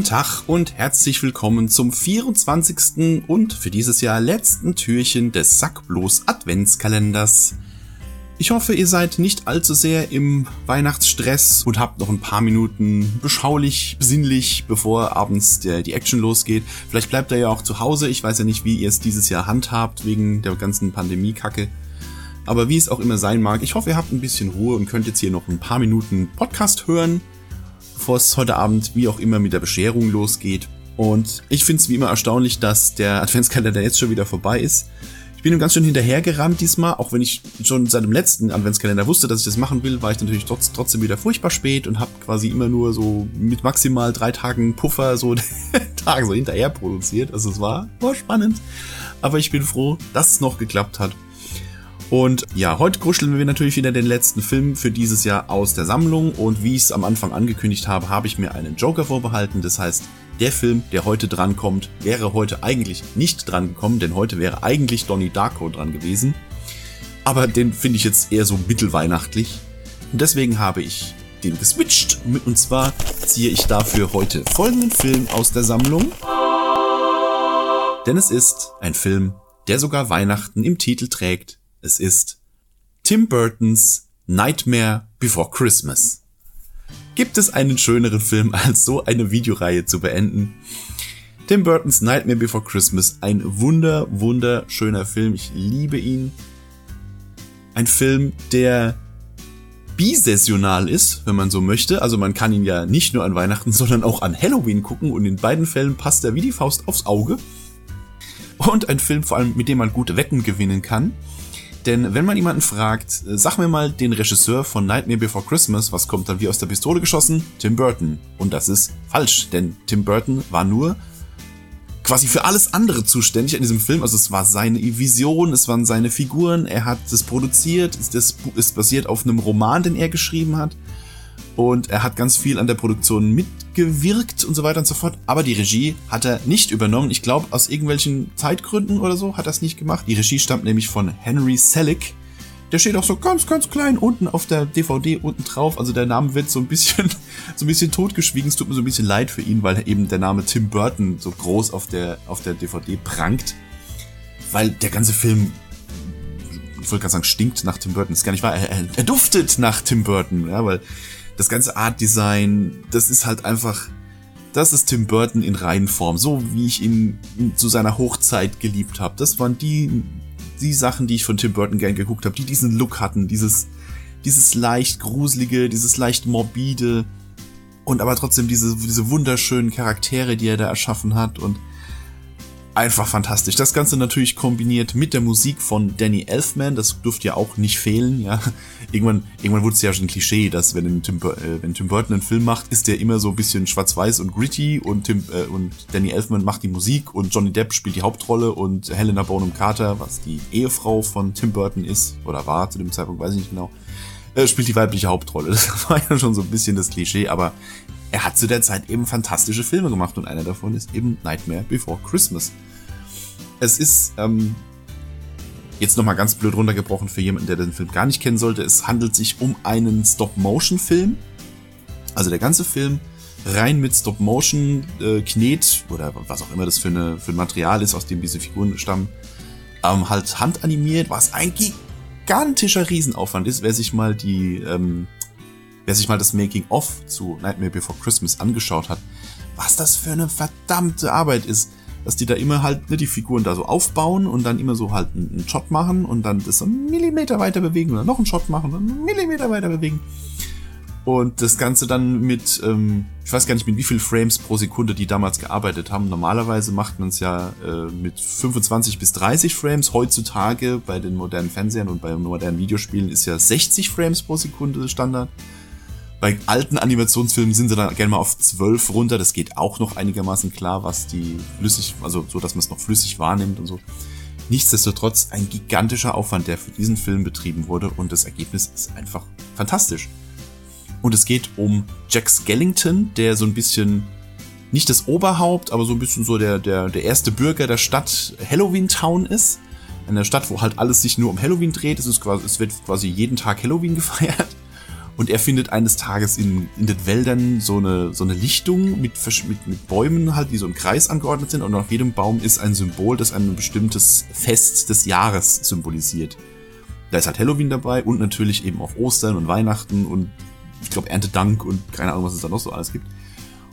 Guten Tag und herzlich willkommen zum 24. und für dieses Jahr letzten Türchen des Sackblos Adventskalenders. Ich hoffe, ihr seid nicht allzu sehr im Weihnachtsstress und habt noch ein paar Minuten beschaulich, besinnlich, bevor abends der, die Action losgeht. Vielleicht bleibt ihr ja auch zu Hause. Ich weiß ja nicht, wie ihr es dieses Jahr handhabt wegen der ganzen Pandemie-Kacke. Aber wie es auch immer sein mag, ich hoffe, ihr habt ein bisschen Ruhe und könnt jetzt hier noch ein paar Minuten Podcast hören, bevor es heute Abend wie auch immer mit der Bescherung losgeht. Und ich finde es wie immer erstaunlich, dass der Adventskalender jetzt schon wieder vorbei ist. Ich bin ihm ganz schön hinterhergerannt diesmal, auch wenn ich schon seit dem letzten Adventskalender wusste, dass ich das machen will, war ich natürlich trotz, trotzdem wieder furchtbar spät und habe quasi immer nur so mit maximal drei Tagen Puffer so Tage so hinterher produziert. Also es war, war spannend. Aber ich bin froh, dass es noch geklappt hat. Und ja, heute kuscheln wir natürlich wieder den letzten Film für dieses Jahr aus der Sammlung. Und wie ich es am Anfang angekündigt habe, habe ich mir einen Joker vorbehalten. Das heißt, der Film, der heute drankommt, wäre heute eigentlich nicht dran gekommen, denn heute wäre eigentlich Donnie Darko dran gewesen. Aber den finde ich jetzt eher so mittelweihnachtlich. Und deswegen habe ich den geswitcht. Und zwar ziehe ich dafür heute folgenden Film aus der Sammlung. Denn es ist ein Film, der sogar Weihnachten im Titel trägt. Es ist Tim Burtons Nightmare Before Christmas. Gibt es einen schöneren Film, als so eine Videoreihe zu beenden? Tim Burtons Nightmare Before Christmas, ein wunder, wunderschöner Film. Ich liebe ihn. Ein Film, der bisessional ist, wenn man so möchte. Also man kann ihn ja nicht nur an Weihnachten, sondern auch an Halloween gucken und in beiden Fällen passt er wie die Faust aufs Auge. Und ein Film vor allem, mit dem man gute Wetten gewinnen kann. Denn wenn man jemanden fragt, äh, sag mir mal den Regisseur von Nightmare Before Christmas, was kommt dann wie aus der Pistole geschossen? Tim Burton. Und das ist falsch, denn Tim Burton war nur quasi für alles andere zuständig in diesem Film. Also es war seine Vision, es waren seine Figuren, er hat das produziert, das ist basiert auf einem Roman, den er geschrieben hat. Und er hat ganz viel an der Produktion mitgewirkt und so weiter und so fort. Aber die Regie hat er nicht übernommen. Ich glaube, aus irgendwelchen Zeitgründen oder so hat er es nicht gemacht. Die Regie stammt nämlich von Henry Selick. Der steht auch so ganz, ganz klein unten auf der DVD unten drauf. Also der Name wird so ein bisschen, so ein bisschen totgeschwiegen. Es tut mir so ein bisschen leid für ihn, weil eben der Name Tim Burton so groß auf der, auf der DVD prangt. Weil der ganze Film ich wollte gerade sagen, stinkt nach Tim Burton. Das ist gar nicht wahr. Er, er, er duftet nach Tim Burton, ja, weil das ganze Art Design, das ist halt einfach, das ist Tim Burton in Reihenform, so wie ich ihn zu seiner Hochzeit geliebt habe. Das waren die, die Sachen, die ich von Tim Burton gern geguckt habe, die diesen Look hatten, dieses, dieses leicht gruselige, dieses leicht morbide und aber trotzdem diese, diese wunderschönen Charaktere, die er da erschaffen hat und einfach fantastisch. Das Ganze natürlich kombiniert mit der Musik von Danny Elfman, das dürfte ja auch nicht fehlen, ja. Irgendwann, irgendwann wurde es ja schon ein Klischee, dass wenn Tim, äh, wenn Tim Burton einen Film macht, ist der immer so ein bisschen schwarz-weiß und gritty und Tim, äh, und Danny Elfman macht die Musik und Johnny Depp spielt die Hauptrolle und Helena Bonham Carter, was die Ehefrau von Tim Burton ist, oder war zu dem Zeitpunkt, weiß ich nicht genau, äh, spielt die weibliche Hauptrolle. Das war ja schon so ein bisschen das Klischee, aber er hat zu der Zeit eben fantastische Filme gemacht und einer davon ist eben Nightmare Before Christmas. Es ist ähm, jetzt nochmal ganz blöd runtergebrochen für jemanden, der den Film gar nicht kennen sollte. Es handelt sich um einen Stop-Motion-Film. Also der ganze Film rein mit Stop-Motion, äh, Knet oder was auch immer das für, eine, für ein Material ist, aus dem diese Figuren stammen, ähm, halt handanimiert, was ein gigantischer Riesenaufwand ist, wer sich mal die ähm, wer sich mal das Making-of zu Nightmare Before Christmas angeschaut hat, was das für eine verdammte Arbeit ist, dass die da immer halt ne, die Figuren da so aufbauen und dann immer so halt einen Shot machen und dann das so einen Millimeter weiter bewegen oder noch einen Shot machen und einen Millimeter weiter bewegen. Und das Ganze dann mit, ähm, ich weiß gar nicht mit wie viel Frames pro Sekunde die damals gearbeitet haben. Normalerweise macht man es ja äh, mit 25 bis 30 Frames. Heutzutage bei den modernen Fernsehern und bei modernen Videospielen ist ja 60 Frames pro Sekunde Standard. Bei alten Animationsfilmen sind sie dann gerne mal auf 12 runter. Das geht auch noch einigermaßen klar, was die flüssig, also so, dass man es noch flüssig wahrnimmt und so. Nichtsdestotrotz ein gigantischer Aufwand, der für diesen Film betrieben wurde und das Ergebnis ist einfach fantastisch. Und es geht um Jack Skellington, der so ein bisschen nicht das Oberhaupt, aber so ein bisschen so der, der, der erste Bürger der Stadt Halloween Town ist. In der Stadt, wo halt alles sich nur um Halloween dreht. Es, ist quasi, es wird quasi jeden Tag Halloween gefeiert. Und er findet eines Tages in, in den Wäldern so eine, so eine Lichtung mit, mit, mit Bäumen halt, die so im Kreis angeordnet sind. Und auf jedem Baum ist ein Symbol, das ein bestimmtes Fest des Jahres symbolisiert. Da ist halt Halloween dabei und natürlich eben auch Ostern und Weihnachten und ich glaube Erntedank und keine Ahnung, was es da noch so alles gibt.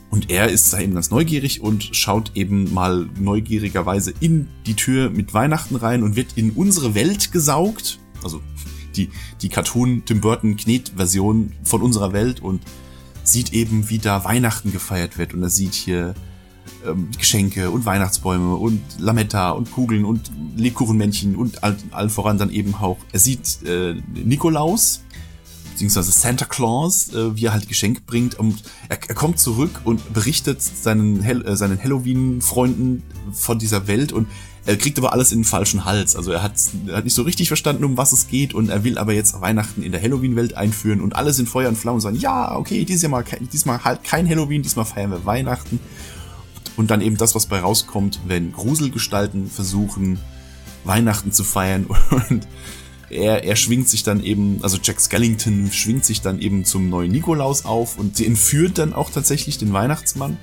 Und er ist da eben ganz neugierig und schaut eben mal neugierigerweise in die Tür mit Weihnachten rein und wird in unsere Welt gesaugt. Also die, die Cartoon Tim Burton Knet-Version von unserer Welt und sieht eben, wie da Weihnachten gefeiert wird. Und er sieht hier ähm, Geschenke und Weihnachtsbäume und Lametta und Kugeln und Lebkuchenmännchen und allen voran dann eben auch. Er sieht äh, Nikolaus, beziehungsweise Santa Claus, äh, wie er halt Geschenk bringt. Und er, er kommt zurück und berichtet seinen, äh, seinen Halloween-Freunden von dieser Welt und er kriegt aber alles in den falschen Hals. Also er hat, er hat nicht so richtig verstanden, um was es geht und er will aber jetzt Weihnachten in der Halloween-Welt einführen und alle sind Feuer und Flamme und sagen, ja, okay, dieses Mal, diesmal halt kein Halloween, diesmal feiern wir Weihnachten. Und dann eben das, was bei rauskommt, wenn Gruselgestalten versuchen, Weihnachten zu feiern und er, er schwingt sich dann eben, also Jack Skellington schwingt sich dann eben zum neuen Nikolaus auf und sie entführt dann auch tatsächlich den Weihnachtsmann.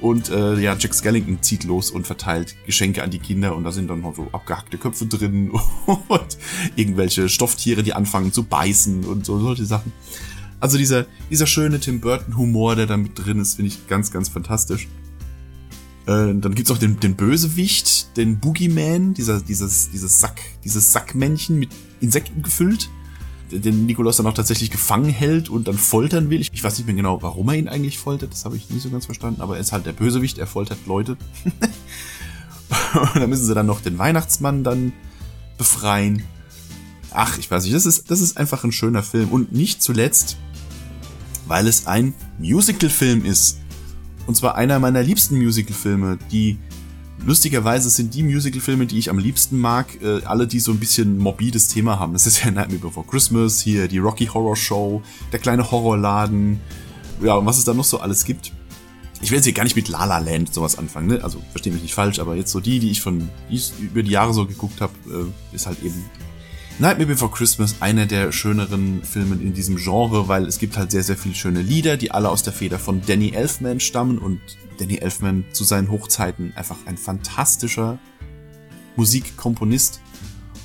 Und äh, ja, Jack Skellington zieht los und verteilt Geschenke an die Kinder und da sind dann noch so abgehackte Köpfe drin und irgendwelche Stofftiere, die anfangen zu beißen und so solche Sachen. Also dieser, dieser schöne Tim Burton Humor, der da mit drin ist, finde ich ganz, ganz fantastisch. Äh, dann gibt's auch den, den Bösewicht, den Boogeyman, dieser, dieses, dieses Sack, dieses Sackmännchen mit Insekten gefüllt, den Nikolaus dann auch tatsächlich gefangen hält und dann foltern will. Ich, ich weiß nicht mehr genau, warum er ihn eigentlich foltert, das habe ich nicht so ganz verstanden, aber er ist halt der Bösewicht, er foltert Leute. und dann müssen sie dann noch den Weihnachtsmann dann befreien. Ach, ich weiß nicht, das ist, das ist einfach ein schöner Film. Und nicht zuletzt, weil es ein Musical-Film ist. Und zwar einer meiner liebsten Musical-Filme, die lustigerweise sind die Musical-Filme, die ich am liebsten mag, äh, alle, die so ein bisschen morbides Thema haben. Das ist ja Nightmare Before Christmas, hier die Rocky Horror Show, der kleine Horrorladen, ja, und was es da noch so alles gibt. Ich will jetzt hier gar nicht mit La La Land sowas anfangen, ne? Also verstehe mich nicht falsch, aber jetzt so die, die ich von die ich über die Jahre so geguckt habe, äh, ist halt eben Nightmare Before Christmas einer der schöneren Filme in diesem Genre, weil es gibt halt sehr, sehr viele schöne Lieder, die alle aus der Feder von Danny Elfman stammen und Danny Elfman zu seinen Hochzeiten einfach ein fantastischer Musikkomponist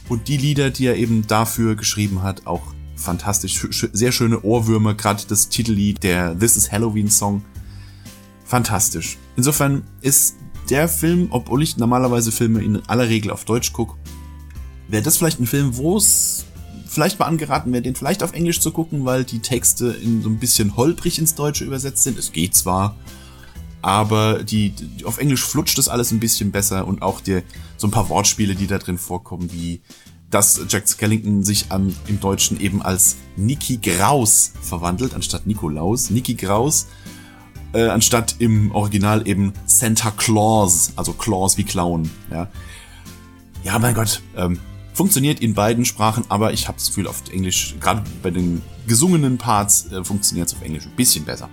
und die Lieder, die er eben dafür geschrieben hat, auch fantastisch, sehr schöne Ohrwürmer, gerade das Titellied, der This is Halloween Song, fantastisch. Insofern ist der Film, obwohl ich normalerweise Filme in aller Regel auf Deutsch gucke, wäre das vielleicht ein Film, wo es vielleicht mal angeraten wäre, den vielleicht auf Englisch zu gucken, weil die Texte in so ein bisschen holprig ins Deutsche übersetzt sind. Es geht zwar, aber die, die auf Englisch flutscht das alles ein bisschen besser und auch die, so ein paar Wortspiele, die da drin vorkommen, wie dass Jack Skellington sich am, im Deutschen eben als Niki Graus verwandelt, anstatt Nikolaus. Niki Graus, äh, anstatt im Original eben Santa Claus, also Claus wie Clown. Ja, ja mein Gott, ähm, Funktioniert in beiden Sprachen, aber ich habe das Gefühl, auf Englisch, gerade bei den gesungenen Parts, äh, funktioniert es auf Englisch ein bisschen besser.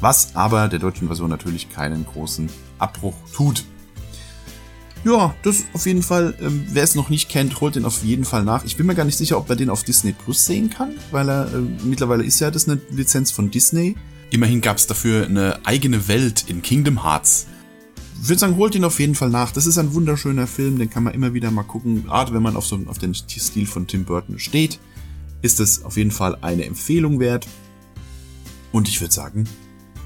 Was aber der deutschen Version natürlich keinen großen Abbruch tut. Ja, das auf jeden Fall, ähm, wer es noch nicht kennt, holt den auf jeden Fall nach. Ich bin mir gar nicht sicher, ob man den auf Disney Plus sehen kann, weil er äh, mittlerweile ist ja das eine Lizenz von Disney. Immerhin gab es dafür eine eigene Welt in Kingdom Hearts würde sagen, holt ihn auf jeden Fall nach. Das ist ein wunderschöner Film, den kann man immer wieder mal gucken. Gerade wenn man auf, so, auf den Stil von Tim Burton steht, ist es auf jeden Fall eine Empfehlung wert. Und ich würde sagen,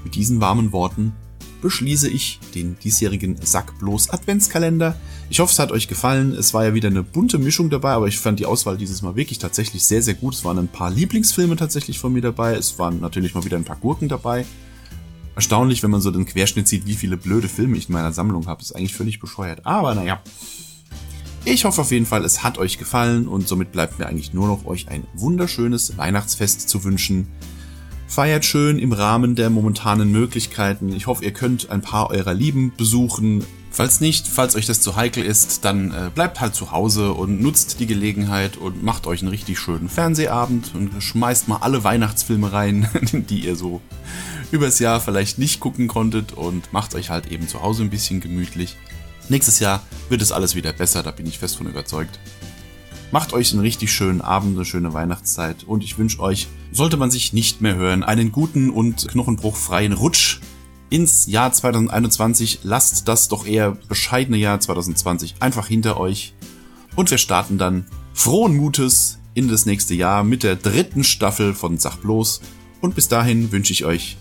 mit diesen warmen Worten beschließe ich den diesjährigen Sack bloß Adventskalender. Ich hoffe, es hat euch gefallen. Es war ja wieder eine bunte Mischung dabei, aber ich fand die Auswahl dieses Mal wirklich tatsächlich sehr, sehr gut. Es waren ein paar Lieblingsfilme tatsächlich von mir dabei. Es waren natürlich mal wieder ein paar Gurken dabei erstaunlich, wenn man so den Querschnitt sieht, wie viele blöde Filme ich in meiner Sammlung habe. Ist eigentlich völlig bescheuert. Aber naja. Ich hoffe auf jeden Fall, es hat euch gefallen und somit bleibt mir eigentlich nur noch euch ein wunderschönes Weihnachtsfest zu wünschen. Feiert schön im Rahmen der momentanen Möglichkeiten. Ich hoffe, ihr könnt ein paar eurer Lieben besuchen. Falls nicht, falls euch das zu heikel ist, dann äh, bleibt halt zu Hause und nutzt die Gelegenheit und macht euch einen richtig schönen Fernsehabend und schmeißt mal alle Weihnachtsfilme rein, die ihr so übers Jahr vielleicht nicht gucken konntet und macht euch halt eben zu Hause ein bisschen gemütlich. Nächstes Jahr wird es alles wieder besser, da bin ich fest von überzeugt. Macht euch einen richtig schönen Abend, eine schöne Weihnachtszeit und ich wünsche euch, sollte man sich nicht mehr hören, einen guten und knochenbruchfreien Rutsch ins Jahr 2021. Lasst das doch eher bescheidene Jahr 2020 einfach hinter euch und wir starten dann frohen Mutes in das nächste Jahr mit der dritten Staffel von Sach bloß und bis dahin wünsche ich euch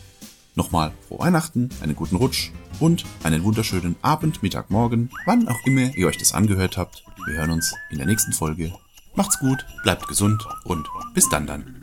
nochmal frohe Weihnachten, einen guten Rutsch und einen wunderschönen Abend, Mittag, Morgen, wann auch immer ihr euch das angehört habt. Wir hören uns in der nächsten Folge. Macht's gut, bleibt gesund und bis dann dann.